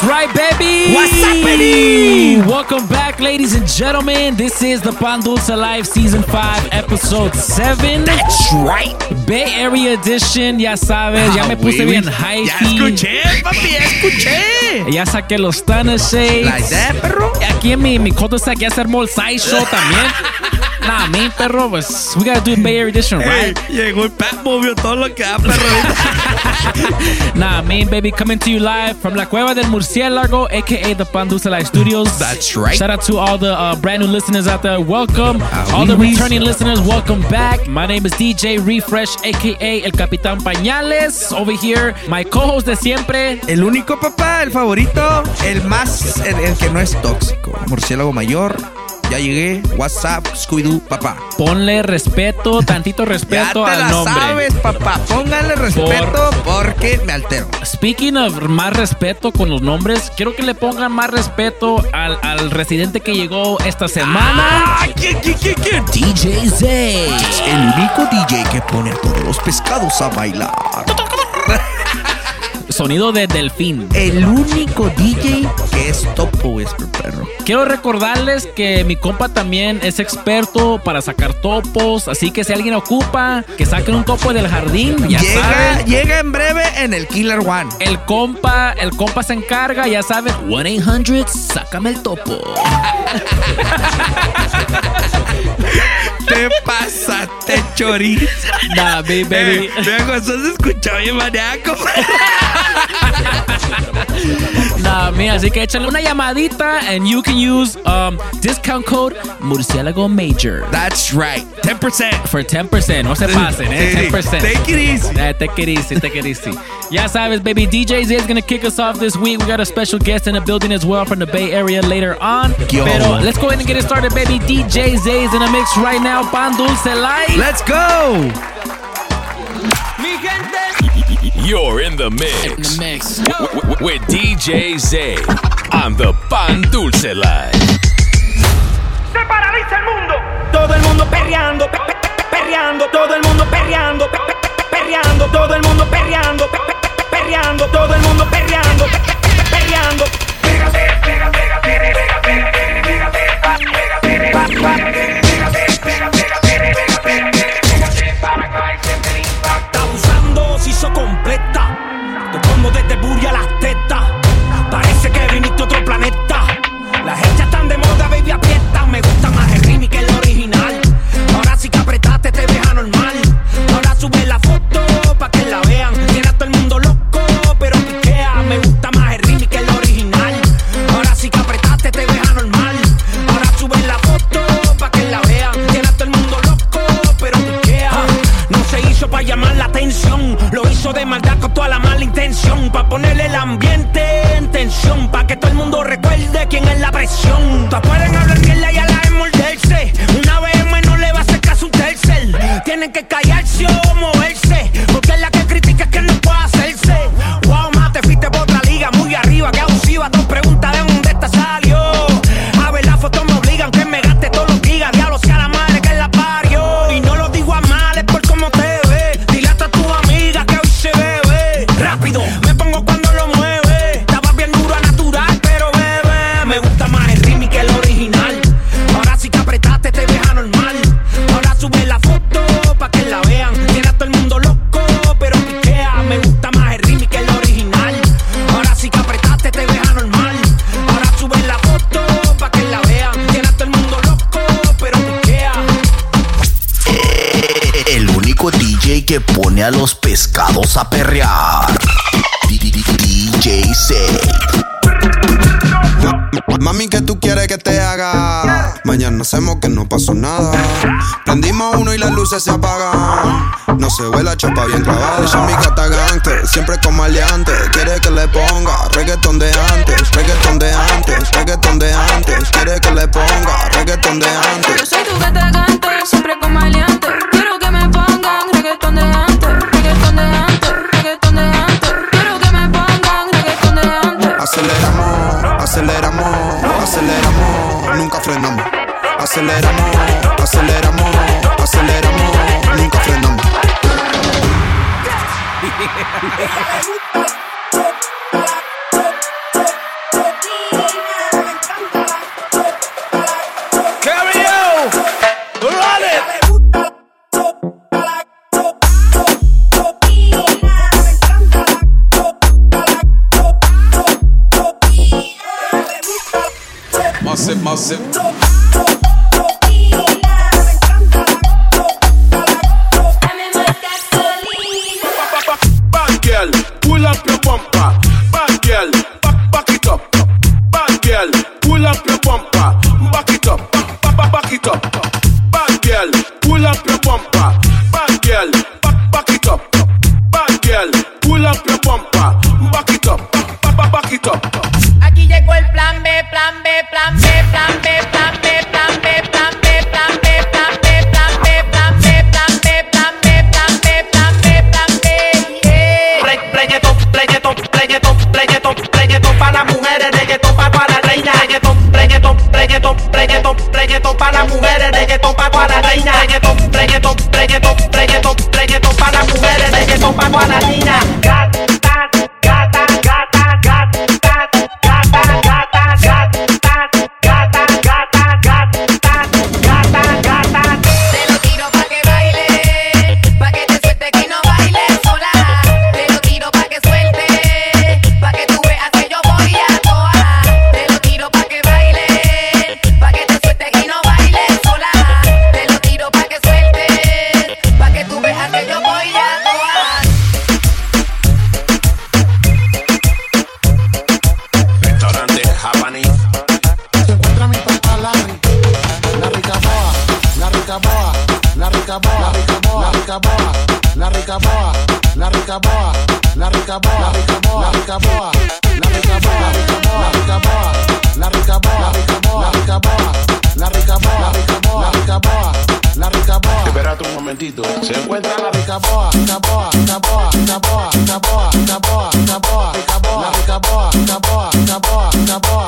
That's right, baby. What's happening? Welcome back, ladies and gentlemen. This is the Pan Dulce Live Season 5, Episode 7. That's right. Bay Area Edition, ya sabes, ya ah, me puse bien hype. Ya escuché, papi, ya escuché. Ya saqué los Thunder Shades. Like that, perro. Aquí en mi, mi cul-de-sac ya se armó el side show también. Nah, mi perro, pues, we gotta do Bay Area Edition, right? llegó el todo lo que da, perro. Nah, main baby, coming to you live from La Cueva del Murciélago, aka the Pandusa Live Studios. That's right. Shout out to all the uh, brand new listeners out there. Welcome. Ah, all oui, the oui. returning listeners, welcome back. My name is DJ Refresh, aka El Capitán Pañales. Over here, my co-host de siempre. El único papá, el favorito, el más, el, el que no es tóxico. Murciélago mayor. Ya llegué. WhatsApp, Scooby-Doo, papá. Ponle respeto, tantito Ya respeto te al la nombre. sabes, papá. Póngale respeto porque me altero. Speaking of más respeto con los nombres, quiero que le pongan más respeto al, al residente que llegó esta semana. Ah, ¿quién, quién, quién, quién? DJ Zay. El único DJ que pone a todos los pescados a bailar. Sonido de delfín. El único DJ que es topo whisper, perro. Quiero recordarles que mi compa también es experto para sacar topos, así que si alguien ocupa que saquen un topo del jardín, ya Llega, saben. llega en breve en el Killer One. El compa, el compa se encarga, ya saben. 1-800, sácame el topo. Te pasaste chorizo. Nah, baby, baby. Eh, Luego eso se escuchó bien maníaco. Nah, mira, así que échale una llamadita and you can use um, discount code Murciélago Major That's right. 10%. for 10%. No se pasen, eh, 10%. Take it easy. Eh, take it easy, take it easy. Ya sabes, baby. DJ Z is gonna kick us off this week. We got a special guest in the building as well from the Bay Area later on. Yo. Pero let's go ahead and get it started, baby. DJ Z is in the mix right now. Pan Dulce Light. Let's go. You're in the mix. with DJ Zay on the Pan Dulce Live. se paraliza el mundo. Todo el mundo perreando, pe- pe- pe- perreando, todo el mundo perreando, pe- pe- pe- perreando, todo el mundo perreando, pe- pe- pe- perreando, todo el mundo perreando, pe- pe- pe- perreando. Pégate, pégate, pégate, pégate, pégate, pa, pégate, pa, quién es la presión. Todas pueden hablar mierda y a la que pone a los pescados a perrear. DJ. Mami, ¿qué tú quieres que te haga? Mañana hacemos que no pasó nada. Prendimos uno y las luces se apagan. No se ve la chapa bien clavada. Ella mi gata gangster, siempre como aliante. Quiere que le ponga reggaetón de antes, reggaetón de antes, reggaetón de antes. Quiere que le ponga reggaetón de Yo antes. soy tu gata gante, siempre con maleante. Quiero frenamos. Aceleramos, aceleramos, aceleramos, nunca frenamos. la rica boa, la rica boa, la rica boa, la rica boa, la rica boa, la rica boa, la rica boa, la rica boa, la rica boa, la rica boa, la rica boa, la rica boa, la rica boa, la rica boa. Un momentito. Se encuentra La rica boa, rica boa, rica boa, rica boa, rica boa, rica boa, rica boa, rica boa, la rica boa, rica boa, rica boa, rica boa,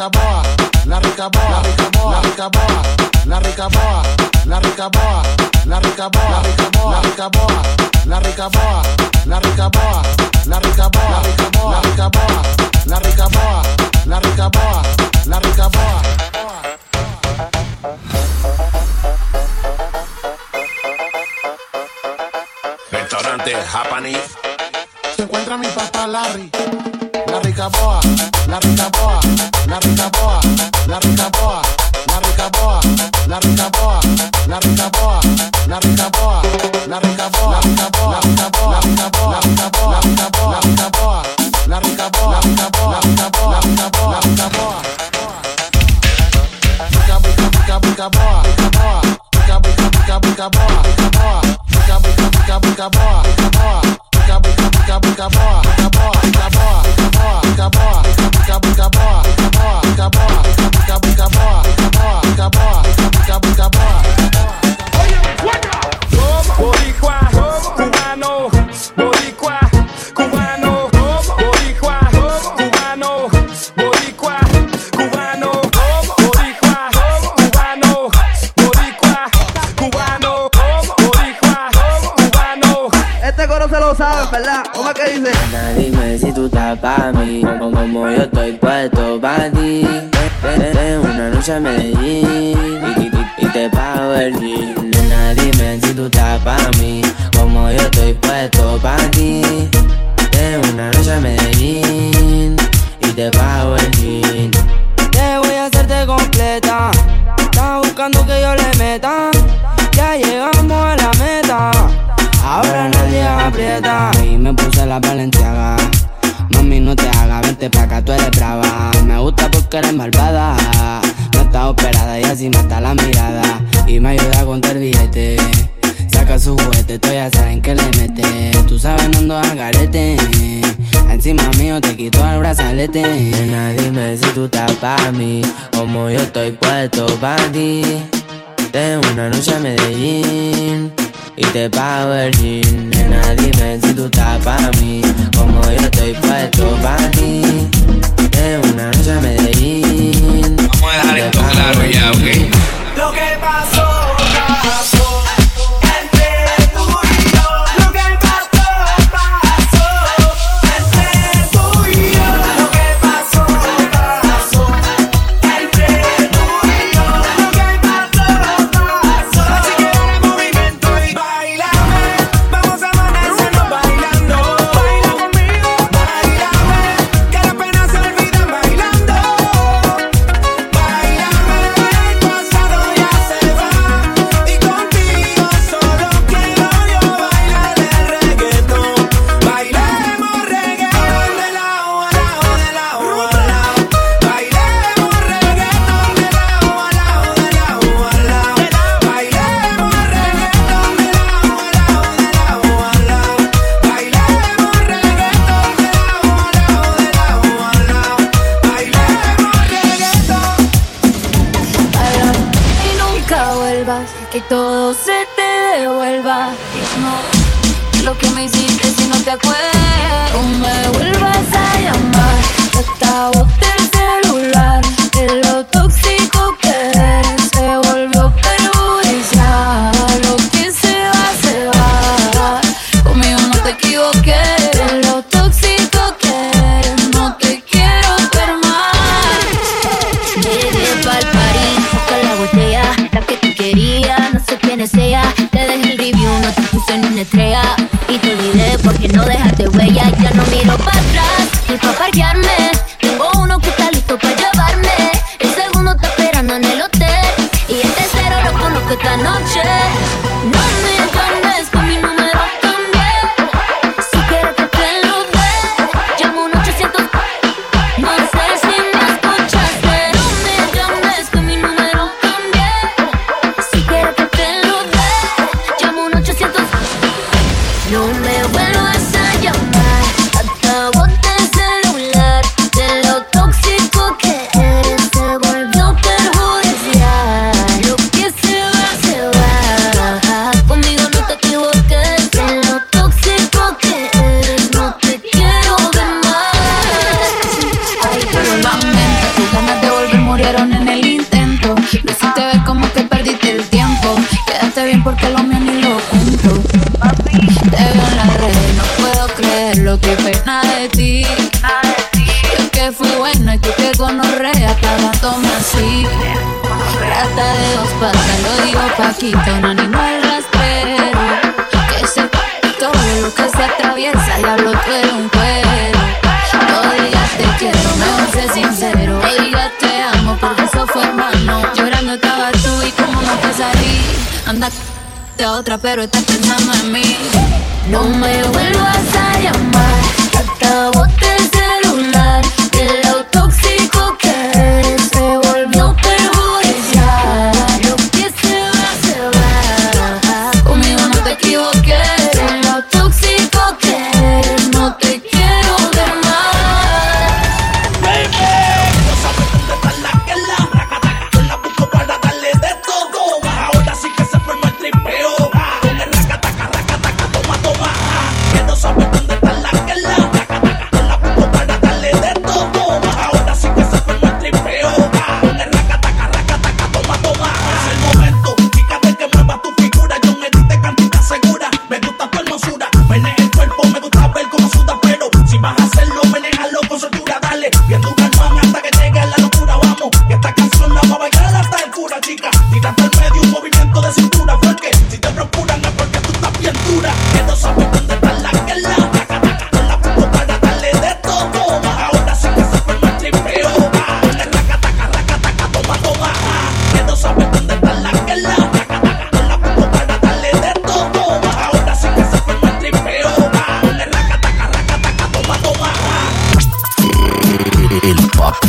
rica boa, la rica boa, la rica boa, la rica boa, la rica boa, la rica boa, la rica boa, la rica boa, la rica boa, la rica boa, la rica boa, la rica boa, la rica boa, la rica boa, la rica boa, la rica boa, la rica boa. Restaurante Japani. Se encuentra mi papá Larry. La rica boa, la rica boa, la rica boa, la rica boa, la rica boa, la rica boa, la rica boa, la rica boa, la rica boa, la rica boa, la rica boa, la rica boa, la rica boa, la rica boa, la rica boa, la rica boa, la rica boa, la rica boa, la rica boa. Rica, rica, rica, rica boa, rica boa, rica, rica, rica, rica boa, rica boa, rica, rica, rica, rica boa, rica boa. Rica, rica, rica, rica boa, ¿verdad? Dime si tú estás pa' mí, como, yo estoy puesto pa' ti. Una noche a Medellín y, te pago el jean. Nena, dime si tú estás pa' mí, como yo estoy puesto pa' ti. Una noche a Medellín y te pago el jean. Te voy a hacerte completa, estás buscando que yo le meta. Ya llegamos a la meta Ahora nadie aprieta y me puse la valenciaga. Mami, no te hagas, vente pa' acá, tú eres brava. Me gusta porque eres malvada. No está operada y así mata la mirada. Y me ayuda a contar billete. Saca su juguete, tú ya saben que le mete. Tú sabes, no ando al garete. Encima mío te quito el brazalete. Nena, dime si tú estás pa' mí. Como yo estoy puesto pa' ti. De una noche a Medellín y te pago el jean. Nena, dime si tú estás para mí, como yo estoy puesto para ti. En una noche a Medellín. Vamos a dejar esto claro ya, ok. Lo que pasó, pasó. loquito, no animó el rastrero. Que se todo lo que se atraviesa, diablo, tú eres un cuero. No digas te quiero, mejor sé sincero. No digas te amo, porque eso fue hermano. Llorando estaba tú y como no te salí. Anda a otra, pero estás pensando en mí. No me voy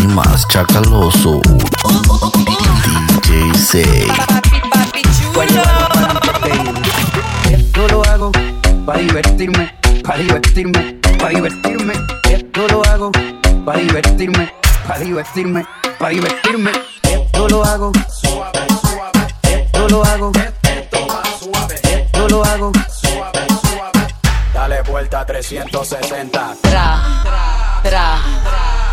más chacaloso. DJ 6. Esto lo hago para divertirme, para divertirme, para divertirme. Esto lo hago para divertirme, para divertirme, para divertirme. Esto lo hago. Esto lo hago. Esto lo hago. Dale vuelta 360.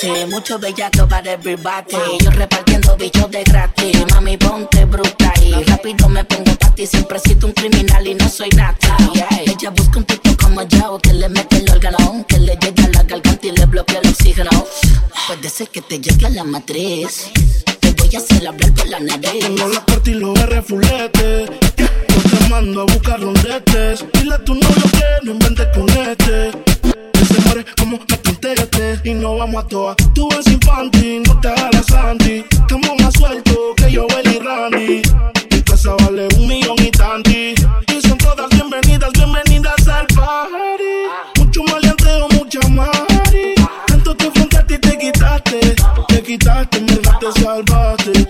salvarte, mucho bellaco para everybody. Yo repartiendo bichos de gratis. Mami, ponte bruta y rápido me pongo pa' ti. Siempre sido un criminal y no soy nata. Ella busca un tipo como yo que le mete el órgano, que le llegue a la garganta y le bloquea el oxígeno. Puede ser que te llegue a la matriz. Te voy a hacer hablar por la nariz. Tengo la corte y los. Yo te mando a buscar rondetes. Dile a tu novio que no inventes con este. Que se muere como me conteste. Y no vamos a toa. Tú eres infantil, no te hagas Santi. Estamos más sueltos que yo, y Randy. Mi casa vale un millón y tanti. Y son todas bienvenidas, bienvenidas al party. Mucho maleanteo, mucha mari. Tanto te afrontaste y te quitaste. Te quitaste, me te salvaste.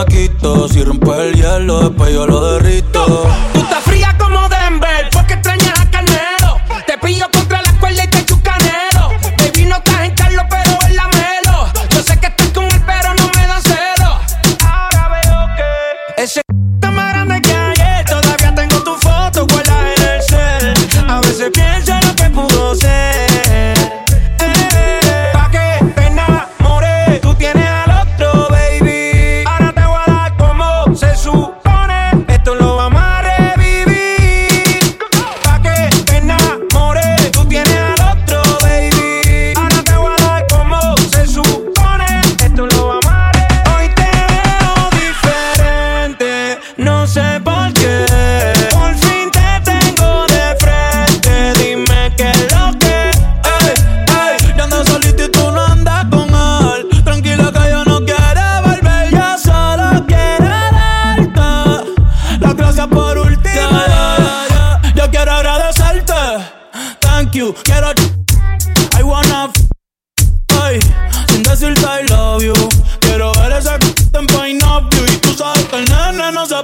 Si rompes el hielo, después yo lo derrito.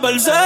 perder.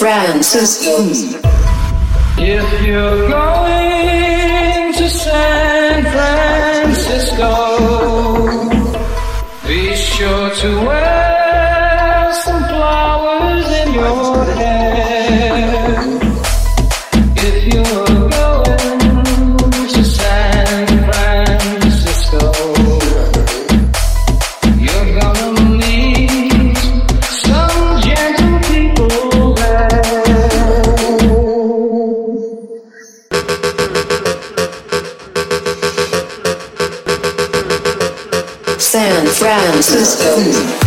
San Francisco. If you're going to San Francisco, be sure to wear Francisco.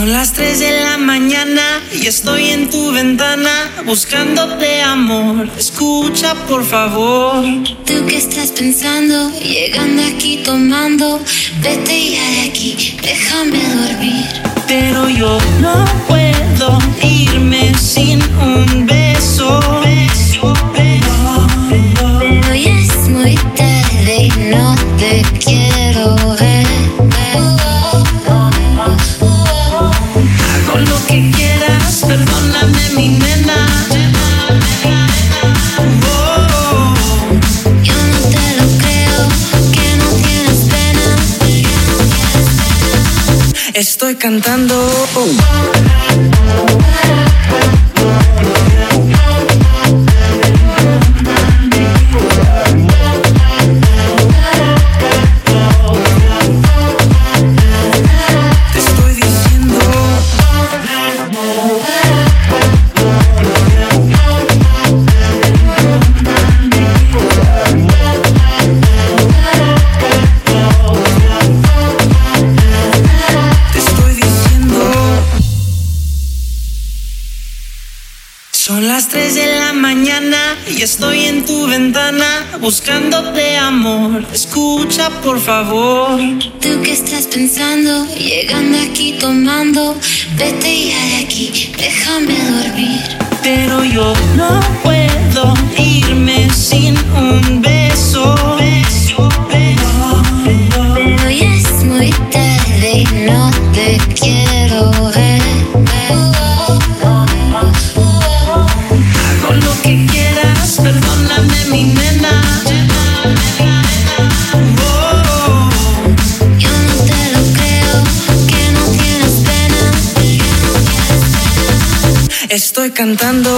Son las 3 de la mañana y estoy en tu ventana buscándote amor. Escucha por favor. ¿Tú qué estás pensando? Llegando aquí tomando. Vete ya de aquí, déjame dormir. Pero yo no puedo irme sin un beso. Pero ya es muy tarde y no te quiero cantando. Por favor. ¿Tú qué estás pensando? Llegando aquí tomando. Vete ya de aquí, déjame dormir. Pero yo no puedo irme sin un beso. Cantando.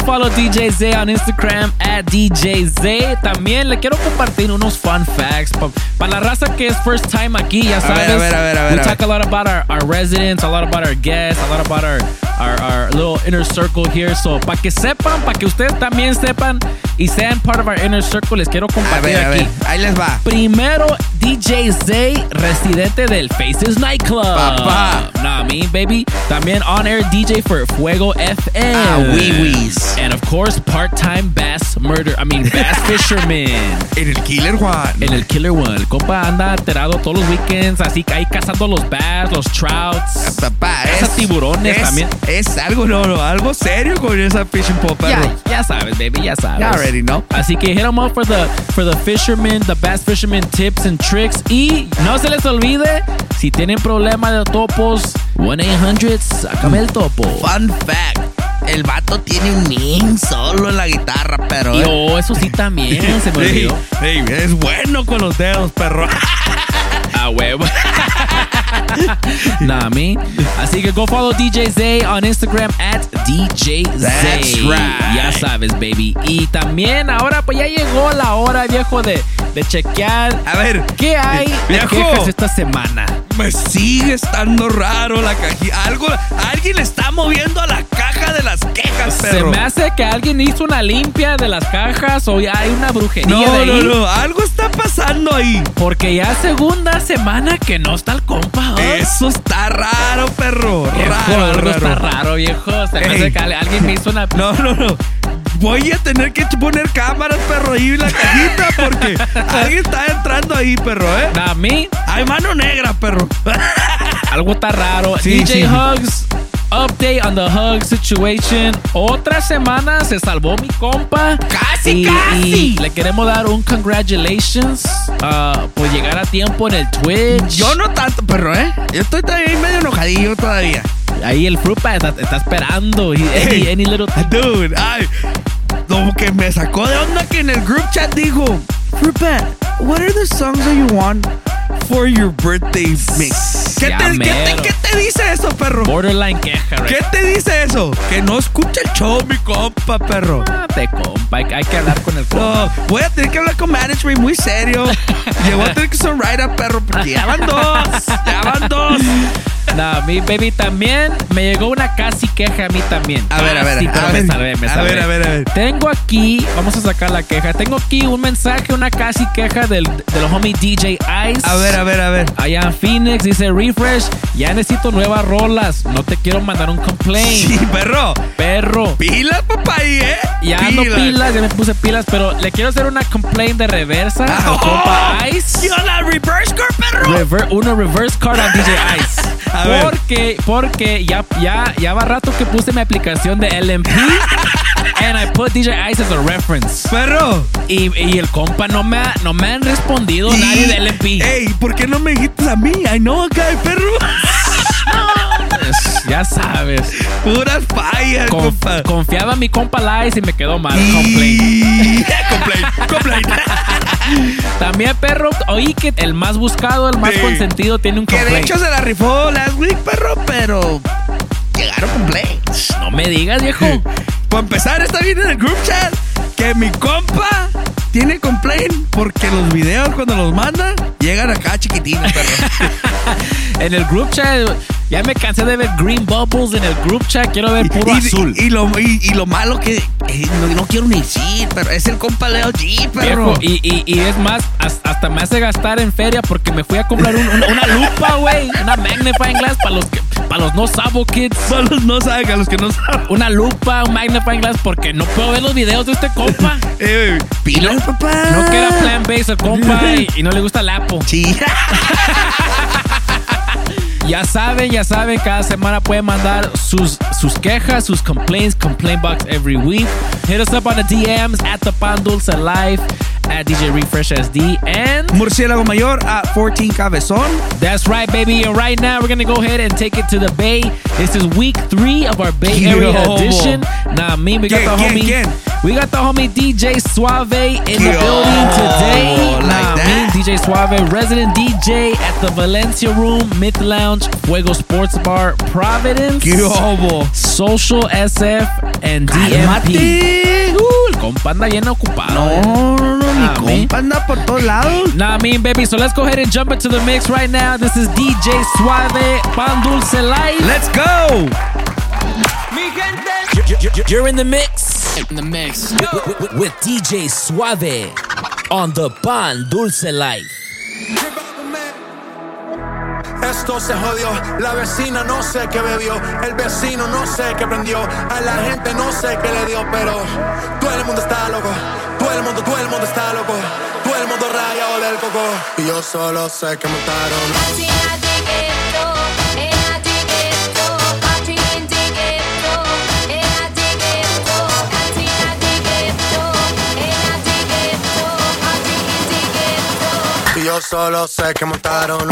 Follow DJ Zay on Instagram at DJ Zay. También le quiero compartir unos fun facts para la raza que es first time aquí, ya sabes. a ver, a ver, a ver, We talk a lot about our, our residents, a lot about our guests, a lot about our, our, our little inner circle here. So, para que sepan, para que ustedes también sepan y sean part of our inner circle, les quiero compartir aquí. Ahí les va. Primero, DJ Zay, residente del Faces Nightclub. Papá. Nah, me, baby. También on-air DJ for Fuego FM. Ah, wee wees. And of course, part-time bass murder, I mean, bass fisherman. En el Killer One. En el Killer One. El compa anda alterado todos los weekends, así que ahí cazando los bass, los trouts. Papá, Caza tiburones es- también. Es algo, no, no, algo serio con esa fishing pole, perro. Ya, ya sabes, baby, ya sabes. You already know. Así que hit 'em up for the, for the fishermen, the bass fisherman tips and tricks. Y no se les olvide, si tienen problema de topos, 1-800, sácame el topo. Fun fact. El vato tiene un ning solo en la guitarra, pero. Y eh. oh, eso sí también, se me olvidó. es bueno con los dedos, perro. Ah, huevo. nah, me. Así que go follow DJ Zay on Instagram at DJ Zay. That's right. Ya sabes, baby. Y también ahora pues ya llegó la hora, viejo, de, de chequear. A ver, ¿Qué hay de viejo. quejas esta semana? Me sigue estando raro la cajita. Algo, alguien está moviendo a la caja de las quejas, Se perro. me hace que alguien hizo una limpia de las cajas o ya hay una brujería No, de no, ahí. no, algo está pasando ahí. Porque ya segunda semana que no está el compa. ¿eh? Eso está raro, perro. Viejo, Raro, algo raro. está raro, viejo. Se me hace que alguien me hizo una. No, no, no. Voy a tener que poner cámaras, perro, ahí en la cajita porque alguien está entrando ahí, perro, ¿eh? A mí, Hay mano negra, perro. algo está raro. Sí, DJ sí. Hugs, update on the Hug situation. Otra semana se salvó mi compa. Casi, y, casi. y le queremos dar un congratulations ah, por llegar a tiempo en el Twitch. Yo no tanto, perro, ¿eh? Yo estoy todavía medio enojadillo todavía. Ahí el Frupa está, está esperando. Any, Hey. any little Dude, ay, como que me sacó de onda que en el group chat dijo, Rupert, what are the songs that you want for your birthday mix? ¿Qué, te, ¿qué, te, mero. qué te dice eso, perro? borderline queja, right? ¿Qué te dice eso? Que no escucha el show, mi compa, perro. Ah, te compa, hay, hay que hablar con el compa. No, voy a tener que hablar con management muy serio. Y voy a tener que un write-up, perro, porque ya van dos. Ya van dos. No, mi baby también me llegó una casi queja a mí también. A ver, a ver, a pero me ver, salvé, me a salvé. ver, a ver, a ver. Tengo aquí, vamos a sacar la queja. Tengo aquí un mensaje, una casi queja del, del homie DJ Ice. A ver, a ver, a ver. Allá en Phoenix dice refresh. Ya necesito nuevas rolas. No te quiero mandar un complaint. Sí, perro. Perro. Pilas, papá, ahí, ¿eh? Ya ando pilas, ya me puse pilas, pero le quiero hacer una complaint de reversa al compa Ice. ¡Yo la reverse core, perro! Rever- una reverse card a DJ Ice. A porque, porque ya, ya, ya va rato que puse mi aplicación de LMP and I put DJ Ice as a reference. Perro. Y, y el compa no me, ha- no me han respondido nadie de LMP. Ey, ¿por qué no me dijiste a mí? I know a guy, perro. Ya sabes. Puras fallas, Conf- compa. confiaba en mi compa Lice y me quedó mal. Complaint. Y... complaint, complaint. También, perro, oí que el más buscado, el más Sí. consentido tiene un Que de complaint. hecho se la rifó last week, perro, pero llegaron complaints. No me digas, viejo. Para empezar, está bien en el group chat que mi compa tiene complaint porque los videos cuando los mandan llegan acá chiquitinos, perro. En el group chat, ya me cansé de ver green bubbles en el group chat. Quiero ver puro y, azul. Y, lo, y, y lo malo que eh, no, no quiero ni decir, pero es el compa Leo G, perro. Viejo, y, y, y es más, as- hasta me hace gastar en feria porque me fui a comprar un- un- una lupa, güey. Una magnifying glass para los que, para los no sabo kids. Para los no saben, a los que no saben. Una lupa, un magnifying glass porque no puedo ver los videos de este compa. Eh, pilas, papá. No plan base el compa y, y no le gusta el Apple. Sí. Ya saben, ya saben, cada semana pueden mandar sus, sus quejas, sus complaints, complaint box every week. Hit us up on the DMs at the Pan Dulce Live, at DJ Refresh SD, and Murciélago Mayor at 14 Cabezón. that's right, baby. And right now, we're gonna go ahead and take it to the Bay. This is week three of our Bay Area Yo. edition. Nah, me, we got ¿Quién, the homie. quién? We got the homie DJ Suave in the Yo. building today. Like nah, that. me, DJ Suave, resident DJ at the Valencia Room, Mid Lounge, Fuego Sports Bar, Providence. ¿Qué hubo? Social SF and DMP. Cálmate. Uh, el compa anda bien ocupado. No, no, no, mi me. compa anda por todos lados. Nah, I mean, baby. So let's go ahead and jump into the mix right now. This is DJ Suave, Pan Dulce Live. Let's go. You're in the mix. In the mix. With, with- with DJ Suave on the Pan Dulce Life. Esto se jodió, la vecina no sé qué bebió, el vecino no sé qué prendió, a la gente no sé qué le dio, pero todo el mundo está loco, todo el mundo, todo el mundo está loco, todo el mundo rayado del coco, y yo solo sé que montaron. Y yo solo sé que montaron.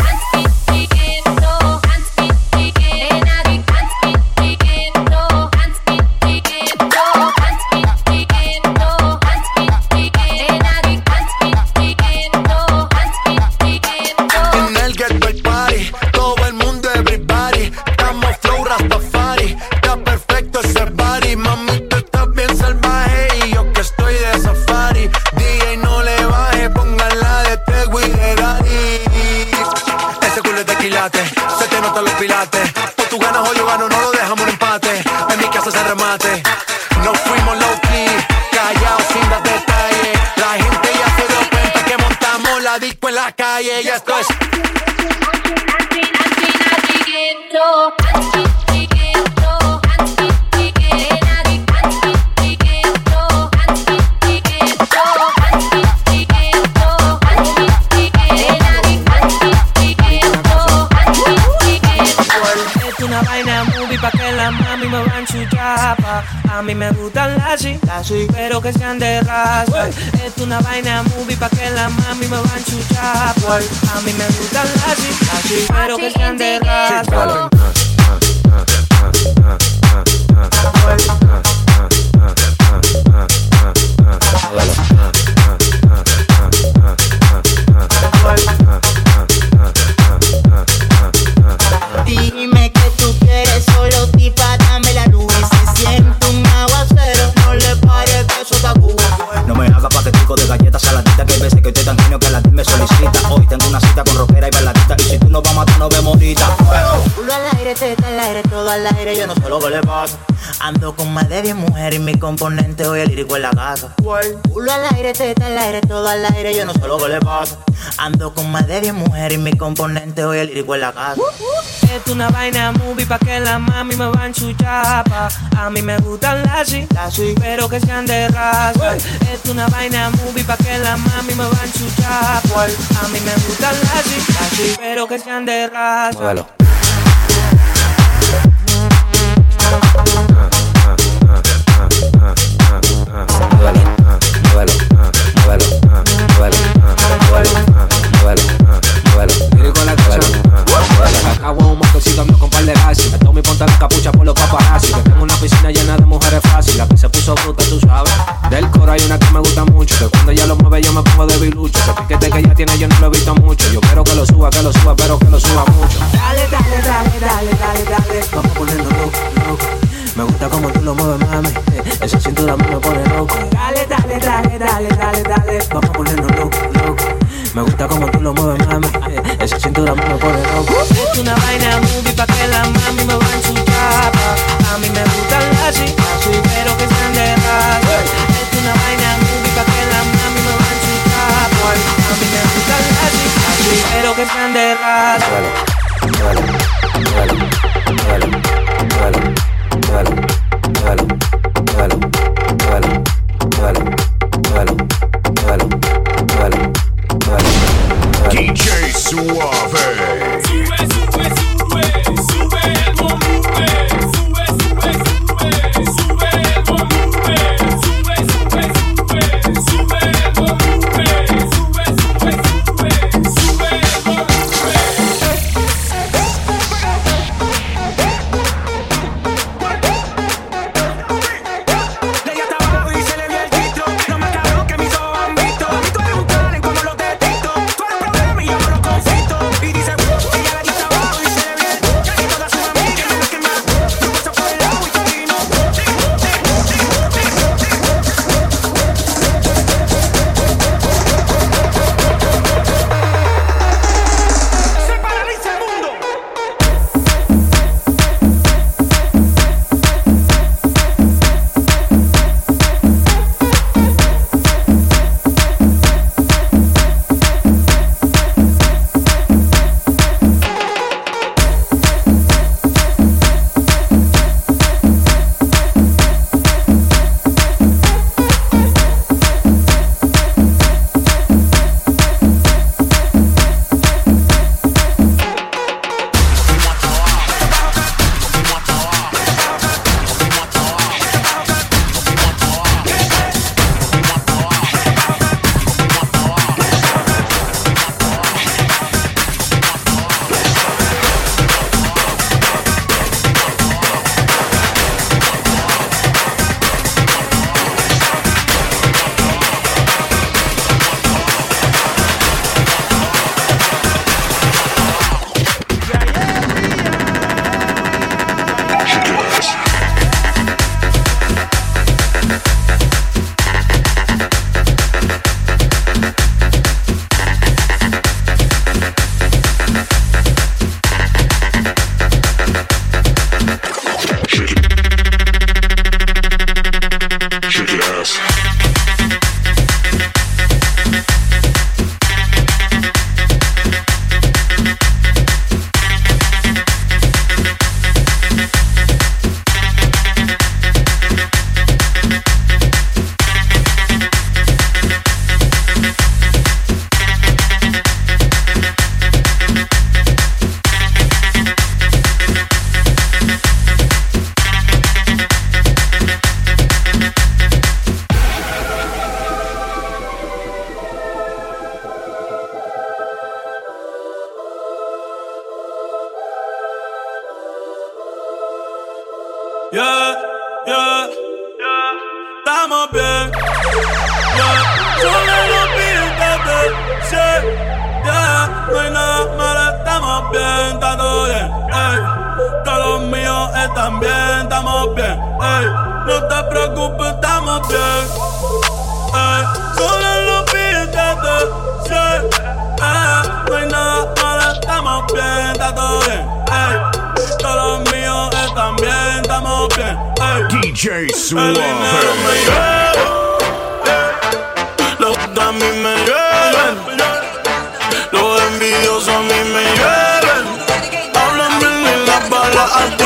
Así, que sean de raza. Es una vaina movie pa' que la mami me van su chapa. A mí me gustan las así, pero que sean de raza. Veces que la me solicita Hoy tengo una cita con rockera y bailadita Y si tú no vas a matar nos vemos ahorita Culo al aire, teta al aire, todo al aire, yo no sé lo que le pasa. Ando con más de 10 mujeres y mi componente hoy el lírico en la casa. Culo al aire, teta al aire, todo al aire, yo no sé lo que le pasa. Ando con más de 10 mujeres y mi componente hoy el lírico en la casa. Es una vaina movie pa' que la mami me van su chapa. A mí me gustan las pero que sean de raza. Es una vaina movie pa' que la mami me van su chapa. A mí me gustan las pero que sean de raza. Yo me pongo de bilucho. Ese piquete que ella tiene yo no lo he visto mucho. Yo quiero que lo suba, que lo suba, pero que lo suba mucho. Dale, dale, dale, dale, dale, dale. Vamos poniendo loco, loco. Me gusta como tú lo mueves, mami. Eh, Esa cintura me pone loco. Dale, dale, dale, dale, dale, dale. Vamos poniendo loco, loco. Me gusta como tú lo mueves, mami. Eh, Esa cintura me pone loco. Es una estamos bien, está todo bien. Ey. Todos los míos están bien, estamos bien. Ey. DJ Suave. El dinero me llueve. Los a mí me llueven. Los envidiosos a mí me llueven. Hablan bien en las balas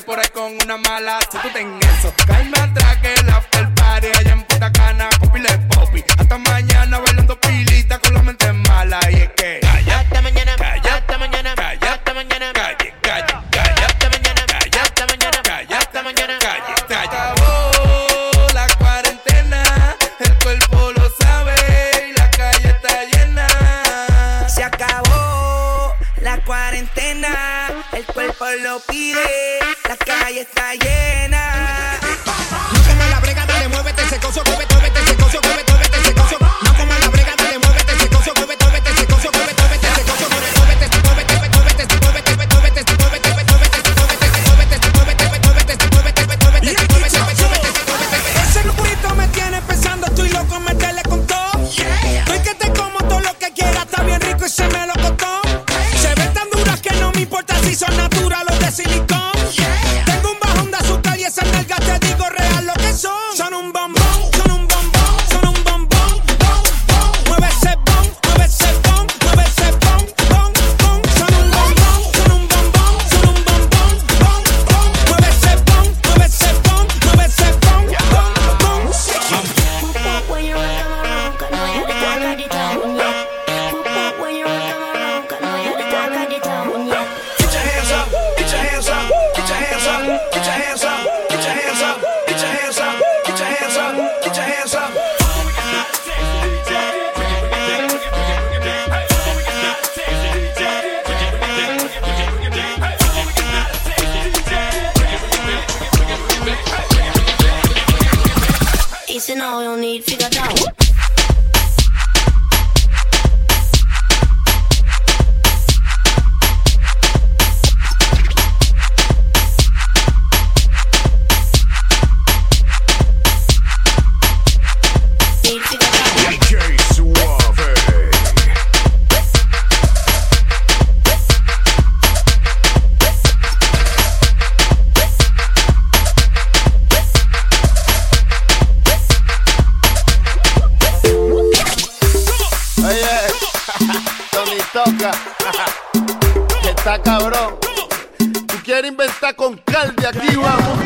por ahí con una mala. Si tú ten eso, quiere inventar con calde, aquí vamos.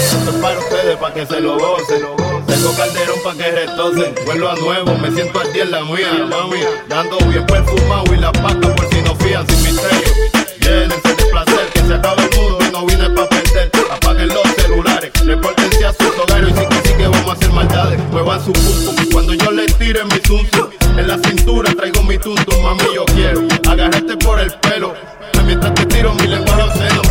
Esto para ustedes, para que se lo gocen. Tengo calderón pa' que retocen. Vuelvo a nuevo, me siento al día en la mía, mami. Dando bien perfumado y la pata por si no fían sin misterio. Llénense de placer, que se acabe el mundo y no vine pa' perder. Apaguen los celulares, repórtense a sus hogares y sin que que vamos a hacer maldades. Muevan su cupo cuando yo les tire mi zunzo. En la cintura traigo mi tunto, mami, yo quiero agarrarte por el pelo. Mientras te tiro mi lenguaje.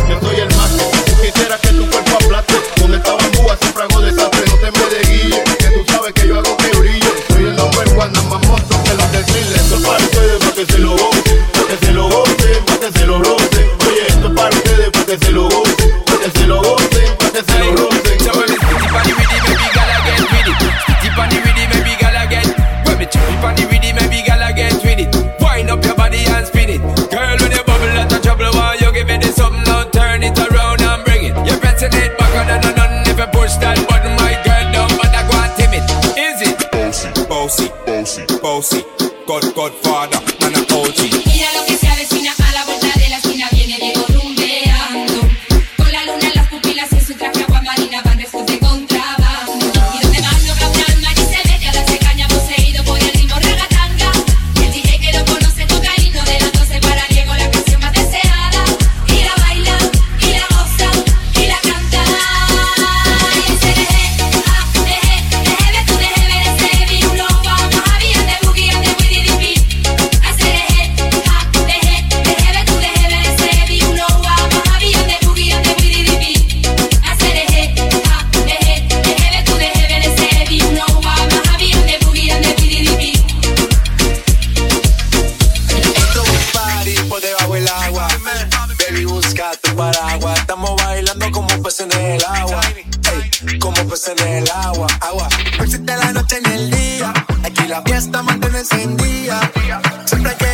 existe la noche en el día. Aquí la fiesta mantiene encendida. Siempre hay que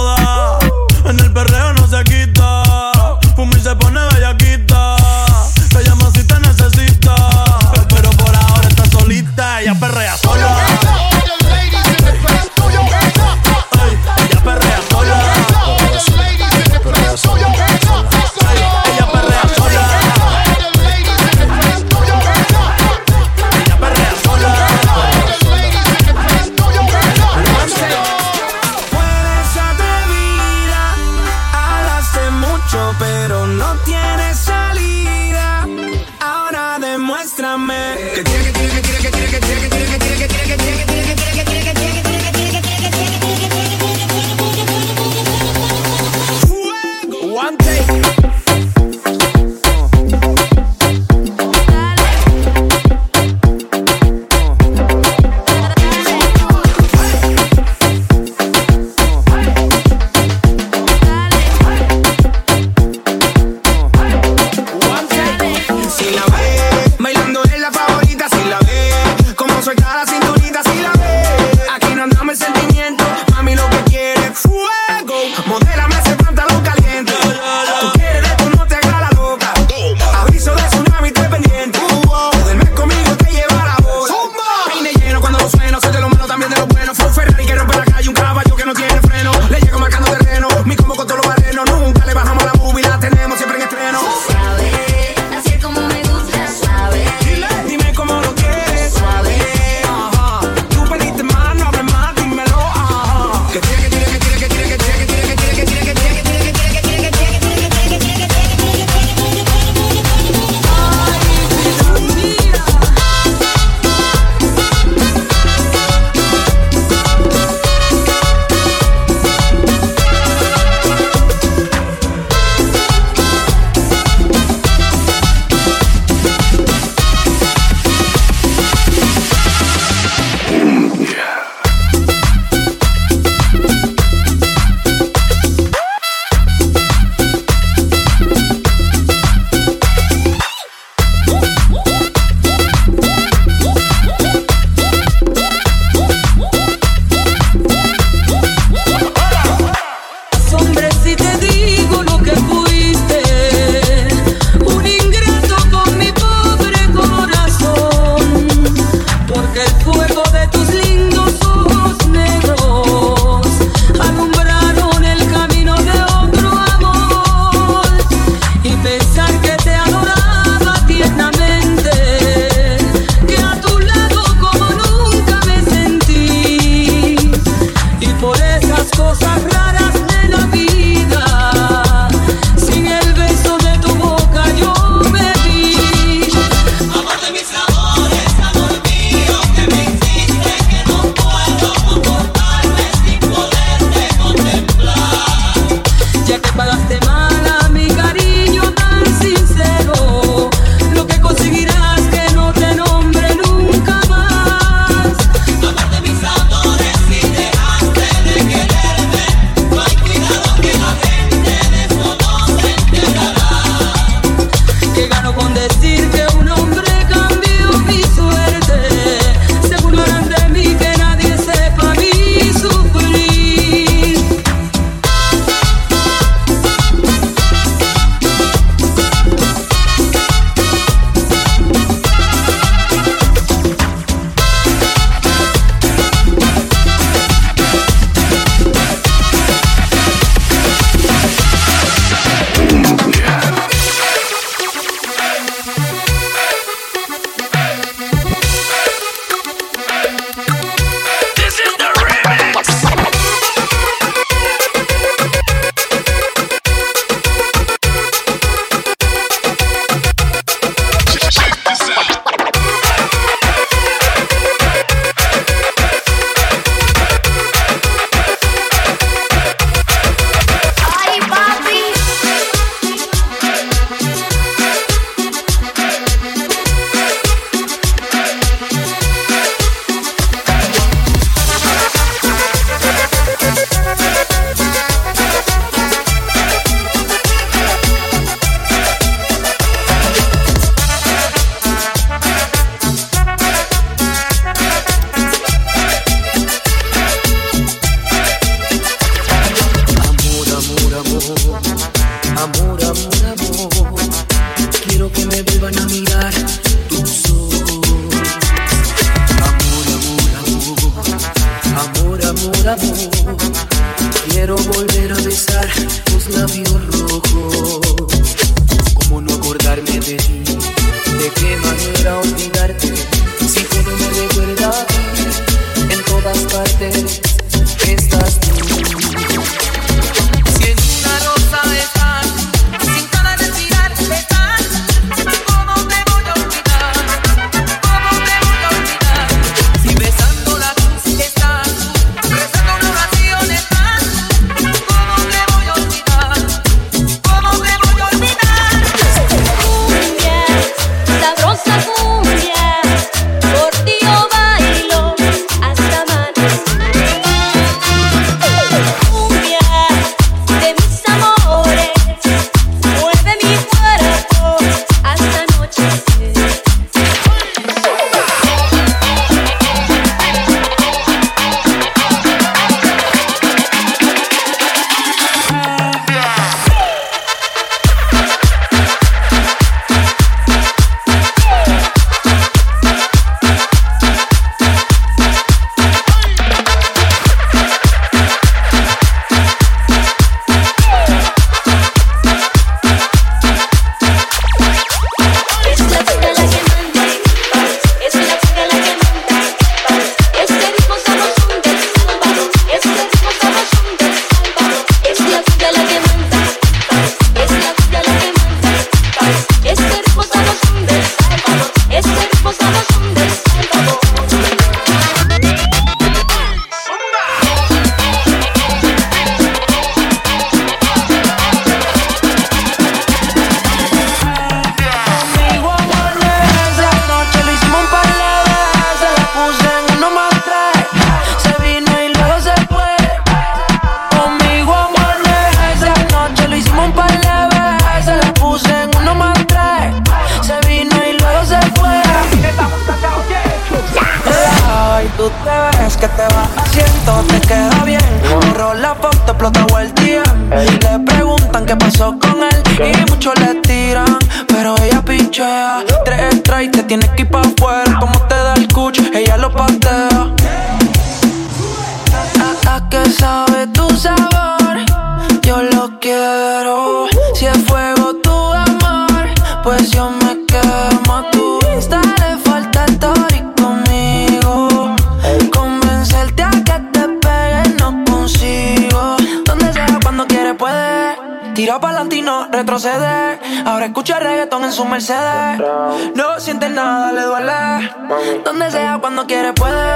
Donde sea, cuando quieres puedes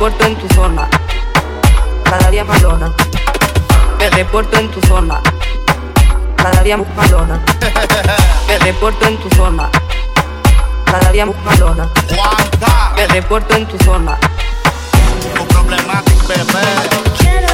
reporto en tu zona, cada día más lona. Me reporto en tu zona, cada día más palona. Me reporto en tu zona, cada día más palona. Me reporto en tu zona. Tu problemático, bebé.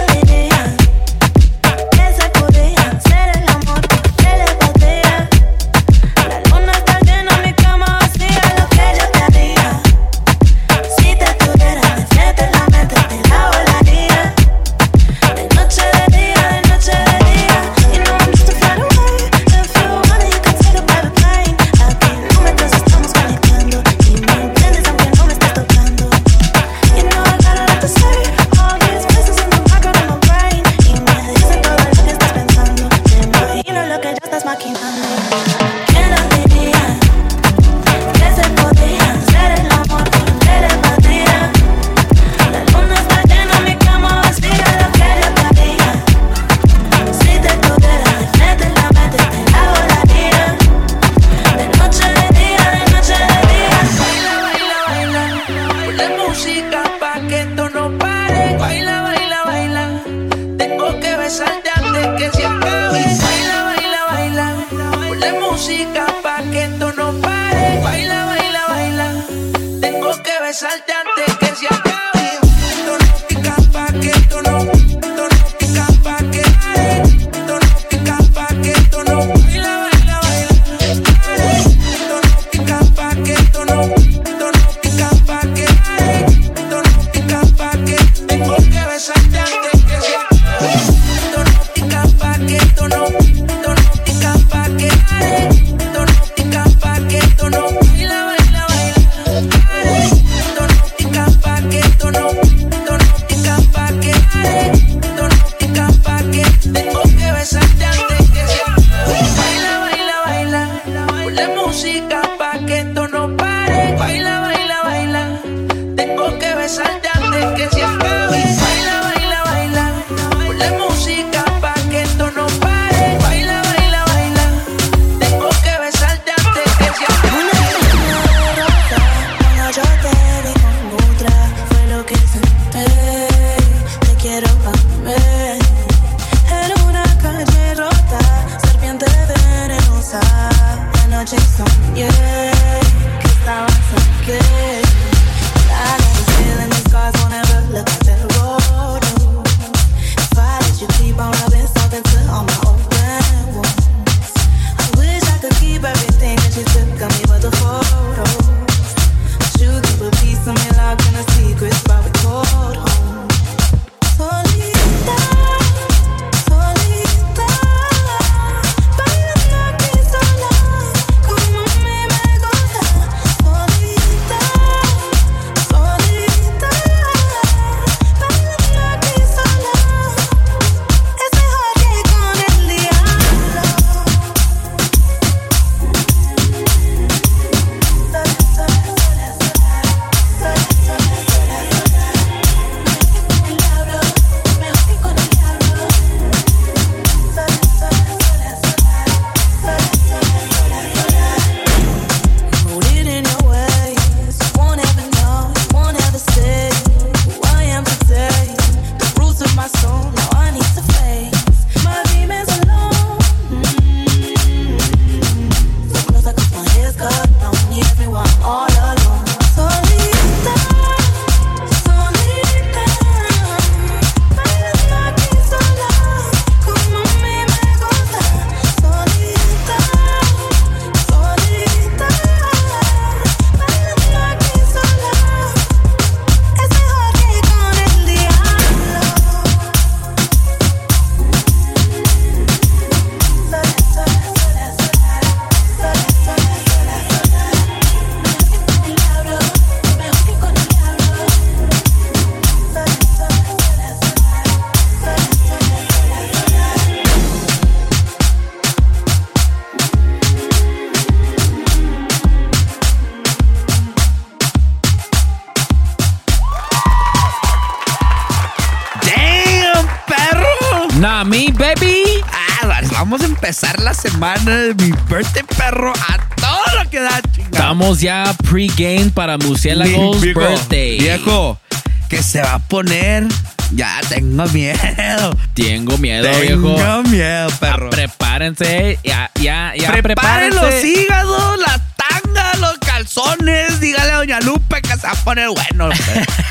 Para Murciélagos Viejo, Birthday. Viejo, que se va a poner. Ya tengo miedo. Tengo miedo, Tengo viejo. miedo, perro. Prepárense. Ya, ya, ya. Preparen prepárense. los hígados, la tanga, los calzones. Dígale a Doña Lupe que se va a poner bueno.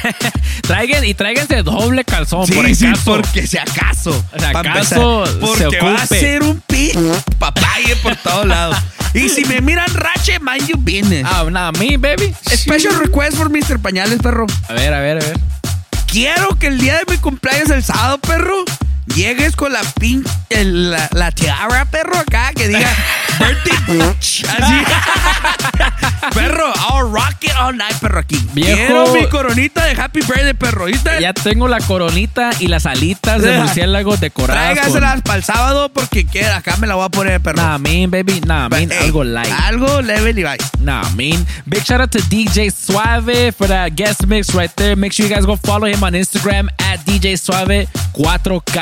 Traigan y tráiganse doble calzón por Sí, sí, acaso. porque si acaso. O sea, acaso empezar, se Porque va a ocupe. ser un pi papaye por todos lados. Y si me miran rache, mind you business. Ah, nada, me, baby. Special request for Mr. Pañales, perro. A ver, a ver, a ver. Quiero que el día de mi cumpleaños, el sábado, perro, llegues con la pin, la, la tiara, perro, acá, que diga birthday. Así. perro, I'll rock it all night, perro, aquí. Viejo. Quiero mi coronita de happy birthday, perro, ¿viste? Ya tengo la coronita y las alitas de murciélago decoradas. Tráigaselas para el sábado porque quiera, acá me la voy a poner, perro. Nah, mean, baby. Nah, mean, Ey, algo light. Algo level y bye. Nah, mean. Big shout out to DJ Suave for that guest mix right there. Make sure you guys go follow him on Instagram at DJ Suave 4K.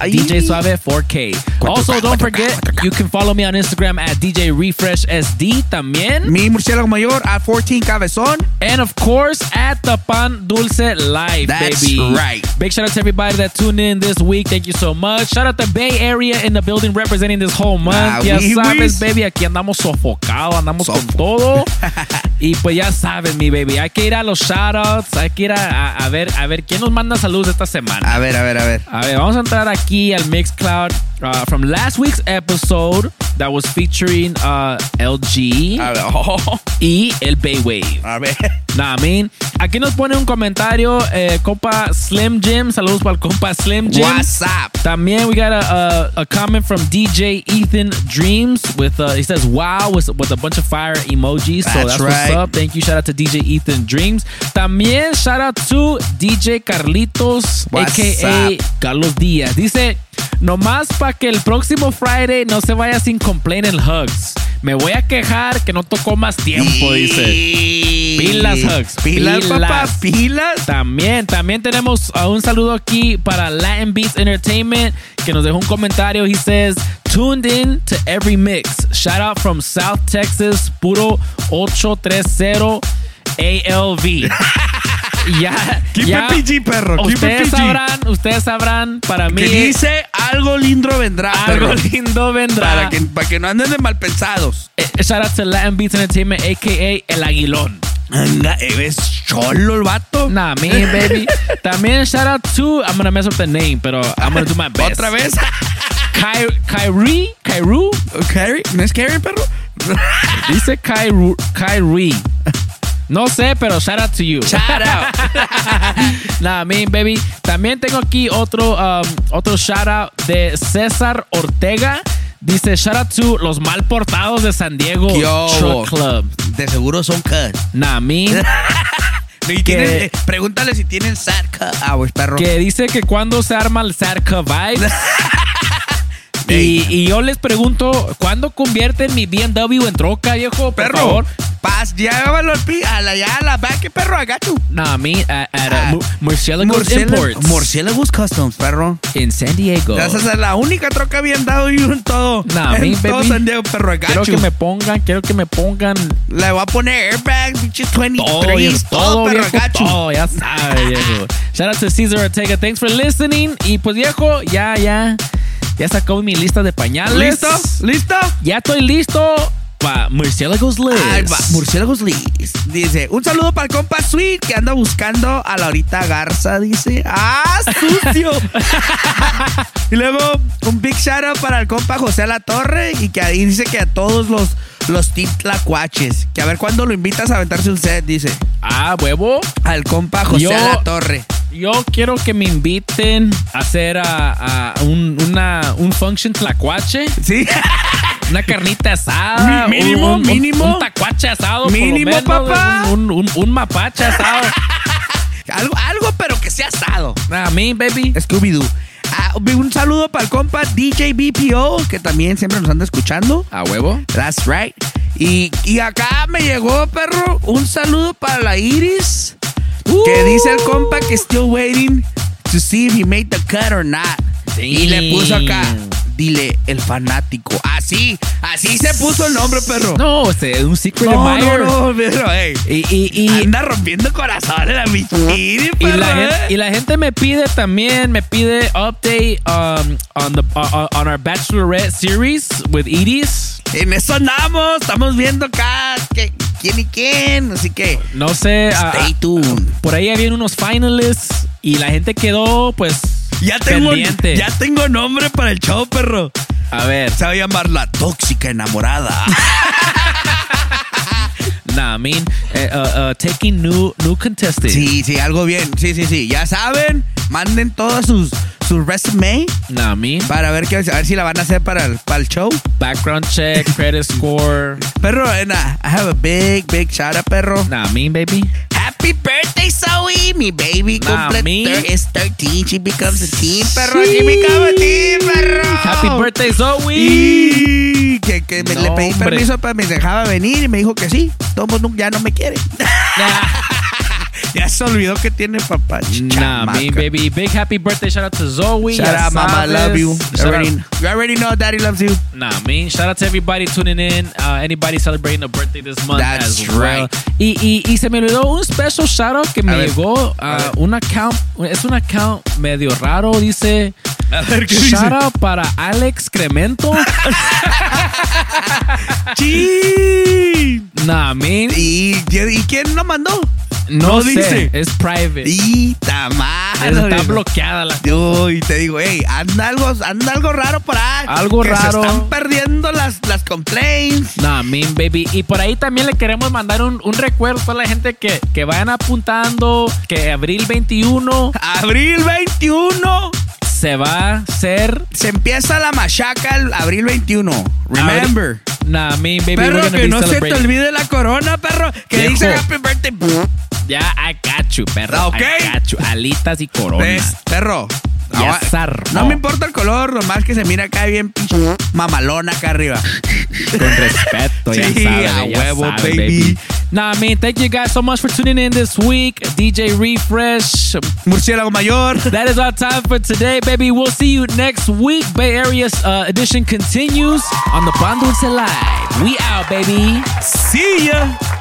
DJ Suave 4K. Also, don't forget, you can follow me on Instagram Instagram at DJ Refresh SD también. Mi murciélago mayor at 14 Cabezón. And of course, at the Pan Dulce Live, That's baby. right. Big shout out to everybody that tuned in this week. Thank you so much. Shout out to Bay Area in the building representing this whole month. Ah, ya oui, sabes, baby, aquí andamos sofocados, andamos con todo. y pues ya sabes, mi baby, hay que ir a los shoutouts, hay que ir a, a- a ver, a ver quién nos manda saludos esta semana. A ver, a ver, a ver. A ver, vamos a entrar aquí al Mixcloud uh, from last week's episode that was featuring uh, LG y el Baywave. a ver. Nah, I mean, aquí nos pone un comentario, eh, compa Slim Jim. Saludos para el compa Slim Jim. What's up? También we got a, a, a comment from DJ Ethan Dreams with uh, he says wow with, with a bunch of fire emojis. so That's that's what's right. up. Thank you. Shout out to DJ Ethan Dreams. También shout out to DJ Carlitos, What's aka up? Carlos Díaz. Dice, nomás para que el próximo Friday no se vaya sin complain en hugs. Me voy a quejar que no tocó más tiempo, dice. Pilas, Hugs. Pilas, papá, pilas. También, también tenemos un saludo aquí para Latin Beats Entertainment que nos dejó un comentario. He says, tuned in to every mix. Shout out from South Texas, puro 830 ALV. ya, Keep ya. it PG, perro. Keep it Ustedes PG. sabrán, ustedes sabrán, para mí. Que dice algo lindo vendrá, algo perro. lindo vendrá. Para que, para que no anden de mal pensados. Eh, Shout out to Latin Beats Entertainment, a.k.a. El Aguilón. Anda, ¿ves cholo el vato? Nah, me, baby. También shout out to, I'm gonna mess up the name, pero I'm gonna do my best. ¿Otra vez? Ky Kyrie, Kyrie, ¿no es Carrie, perro? dice Kyrie, Kyrie. No sé, pero shout out to you. Shout out. nah, me, baby. También tengo aquí otro, um, otro shout out de César Ortega. Dice shout out to los mal portados de San Diego ¿Qué hubo? Truck Club. De seguro son cut. Nah, me. Y tienen- eh, pregúntale si tienen sad cut hours, perro. que dice que cuando se arma el Sarka Vibes. y, y yo les pregunto, ¿cuándo convierten mi BMW en troca, viejo? Por Perro, favor. Paz, llévalo al pi, a la, a back, perro, got you. Nah, me at, at uh, Ah, Mu- Murciélagos Murciélago- Imports Murciélagos Customs, perro. in San Diego. Esa es la única troca bien dado y en todo. Nah, en me, todo baby. San Diego, perro, I got Quiero que me pongan, quiero que me pongan Le voy a poner airbags, pinches 23, todo, todo, perro, viejo, you. todo, ya sabes, viejo. Shout out to Cesar Ortega. Thanks for listening. Y pues, viejo, ya, ya, ya sacó mi lista de pañales. ¿Listo? ¿Listo? Ya estoy listo para Murciélagos Liz. Murciélagos Liz. Dice, un saludo para el compa Sweet que anda buscando a Laurita Garza, dice. ¡Ah, sucio! y luego, un big shout out para el compa José La Torre y que ahí dice que a todos los, los titlacuaches, que a ver cuándo lo invitas a aventarse un set, dice. Ah, huevo. Al compa José Yo- La Torre. Yo quiero que me inviten a hacer a, a un, una, un function tlacuache. Sí. Una carnita asada. Mínimo, un, un- mínimo. Un tacuache asado. Mínimo, menos, papá. Un, un, un mapache asado. Algo, algo, pero que sea asado. A mí, baby. Scooby-Doo. Ah, un saludo para el compa DJ BPO, que también siempre nos anda escuchando. A huevo. That's right. Y, y acá me llegó, perro, un saludo para la Iris. Que dice el compa que still waiting to see if he made the cut or not. Y le puso acá, dile el fanático. Así, así se puso el nombre, perro. No, este es un secret No, admirer. no, no, pero, hey. Y, y, y, Anda rompiendo corazones la mi Iris, y perro, la, gente, eh. y la gente me pide también, me pide update um, on, the, uh, on our Bachelorette series with Edis. En eso andamos, estamos viendo acá que- quién y quién, así que No sé. ah, stay tuned. por ahí habían unos finalists y la gente quedó, pues, Ya tengo, pendiente. ya tengo nombre para el show, perro. A ver, Se va a llamar La Tóxica Enamorada. nah, I mean, eh, uh, uh, taking new, new contestants. sí, sí, algo bien. Sí, sí, sí. Ya saben, manden todas sus, sus resume Nah, I mean, para ver, qué, a ver si la van a hacer para el, para el show. background check, credit score. Perro, and uh, I have a big, big shout out, perro. Nah, I mean, baby. Happy birthday, Zoe, mi baby. Nah, thir- is 13. She becomes a teen, perro. She becomes a teen, perro. Happy birthday, Zoe. Y que, que me, No, le pedí hombre. permiso para me dejaba venir y me dijo que sí. Todo mundo ya no me quiere. Ya se olvidó que tiene papá. Nah, mean, baby. Big happy birthday. Shout out to Zoe. Shout out, mama. Love you. Out- Already, you already know daddy loves you. Nah, mean, shout out to everybody tuning in. Uh, anybody celebrating a birthday this month That's as well. right. Y, y, y se me olvidó un special shout out que me llegó a un account. Es un account medio raro. Dice. A ver, ¿qué shout dice? out para Alex Cremento. Sí. nah, mean. ¿Y, y quién lo mandó? No, no sé, dice. Es private. Y tamar. Está bloqueada la. Uy, te digo, hey, anda algo, anda algo raro por ahí. Algo que raro. Se están perdiendo las, las complaints. Nah, mean baby. Y por ahí también le queremos mandar un, un recuerdo a toda la gente que, que vayan apuntando que abril 21 Abril 21. Se va a hacer. Se empieza la machaca el abril 21. Remember. Nah, mean baby. Perro, que no se te olvide la corona, perro. Que Viejo. dice happy birthday. Ya, I got you, perro. Ok. I got you. Alitas y corona. ¿Ves, perro? Ah. No me importa el color, nomás que se mira acá bien pinche mamalona acá arriba. Con respeto, ya Sí, sabe, a ya huevo, sabe, baby. Nah, man, thank you guys so much for tuning in this week. DJ Refresh. Murciélago Mayor. That is our time for today, baby. We'll see you next week. Bay Area's uh, edition continues on the Pan Dulce Live. We out, baby. See ya.